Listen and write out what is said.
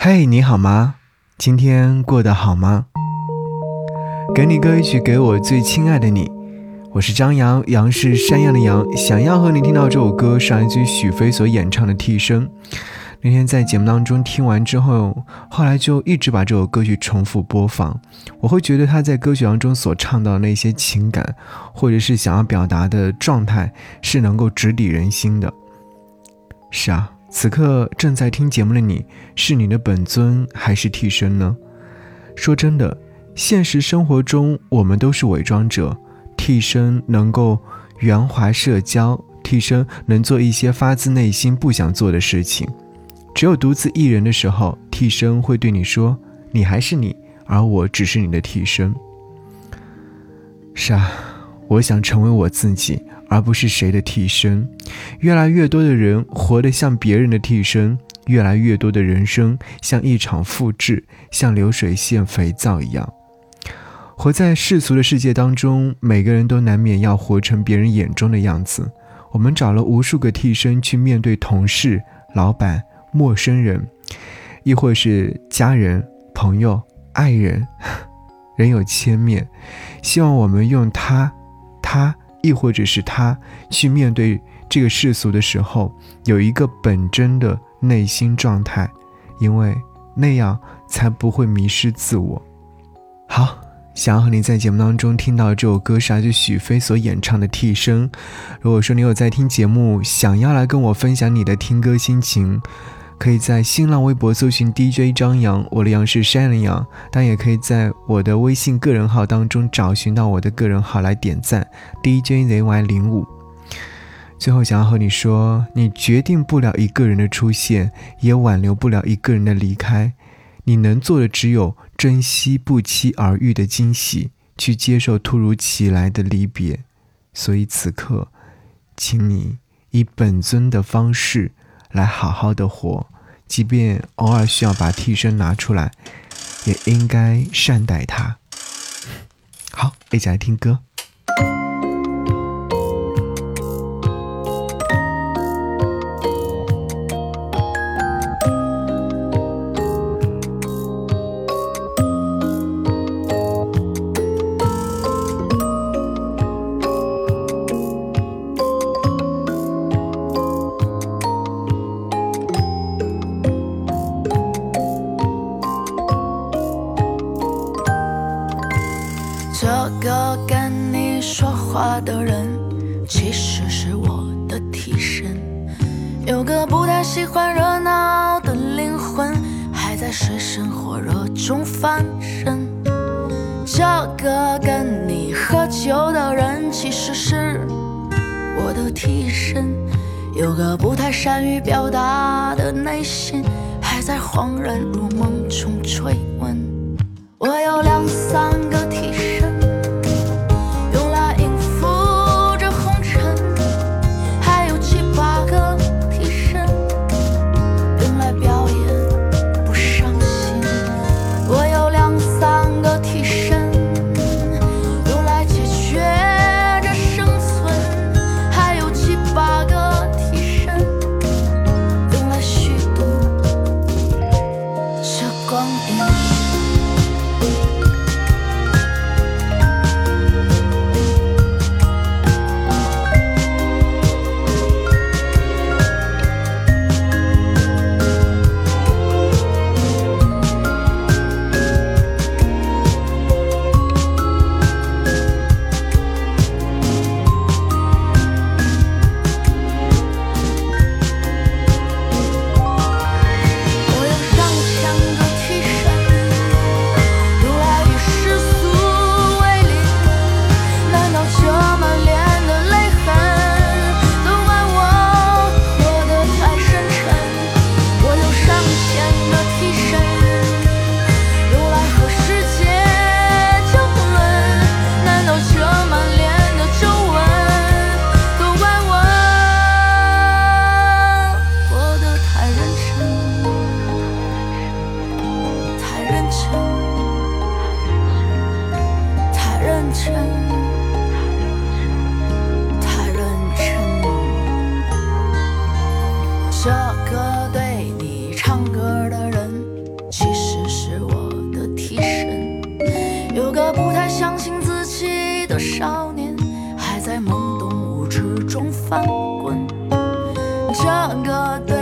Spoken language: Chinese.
嘿，你好吗？今天过得好吗？给你歌一曲，给我最亲爱的你。我是张扬，杨是山羊的羊。想要和你听到这首歌，是来自许飞所演唱的《替身》。那天在节目当中听完之后，后来就一直把这首歌曲重复播放。我会觉得他在歌曲当中所唱到的那些情感，或者是想要表达的状态，是能够直抵人心的。是啊，此刻正在听节目的你，是你的本尊还是替身呢？说真的，现实生活中我们都是伪装者，替身能够圆滑社交，替身能做一些发自内心不想做的事情。只有独自一人的时候，替身会对你说：“你还是你，而我只是你的替身。”是啊，我想成为我自己，而不是谁的替身。越来越多的人活得像别人的替身，越来越多的人生像一场复制，像流水线肥皂一样。活在世俗的世界当中，每个人都难免要活成别人眼中的样子。我们找了无数个替身去面对同事、老板。陌生人，亦或是家人、朋友、爱人，人有千面。希望我们用他、他，亦或者是他，去面对这个世俗的时候，有一个本真的内心状态，因为那样才不会迷失自我。好，想要和你在节目当中听到这首歌是来自许飞所演唱的《替身》。如果说你有在听节目，想要来跟我分享你的听歌心情。可以在新浪微博搜寻 DJ 张扬，我的杨是山的羊，当然也可以在我的微信个人号当中找寻到我的个人号来点赞 DJZY 零五。最后想要和你说，你决定不了一个人的出现，也挽留不了一个人的离开，你能做的只有珍惜不期而遇的惊喜，去接受突如其来的离别。所以此刻，请你以本尊的方式。来好好的活，即便偶尔需要把替身拿出来，也应该善待他。好，一起来听歌。个跟你说话的人其实是我的替身，有个不太喜欢热闹的灵魂，还在水深火热中翻身。这个跟你喝酒的人其实是我的替身，有个不太善于表达的内心，还在恍然如梦中追问。我有两三。这个对你唱歌的人其实是我的替身。有个不太相信自己的少年还在懵懂无知中翻滚。这个对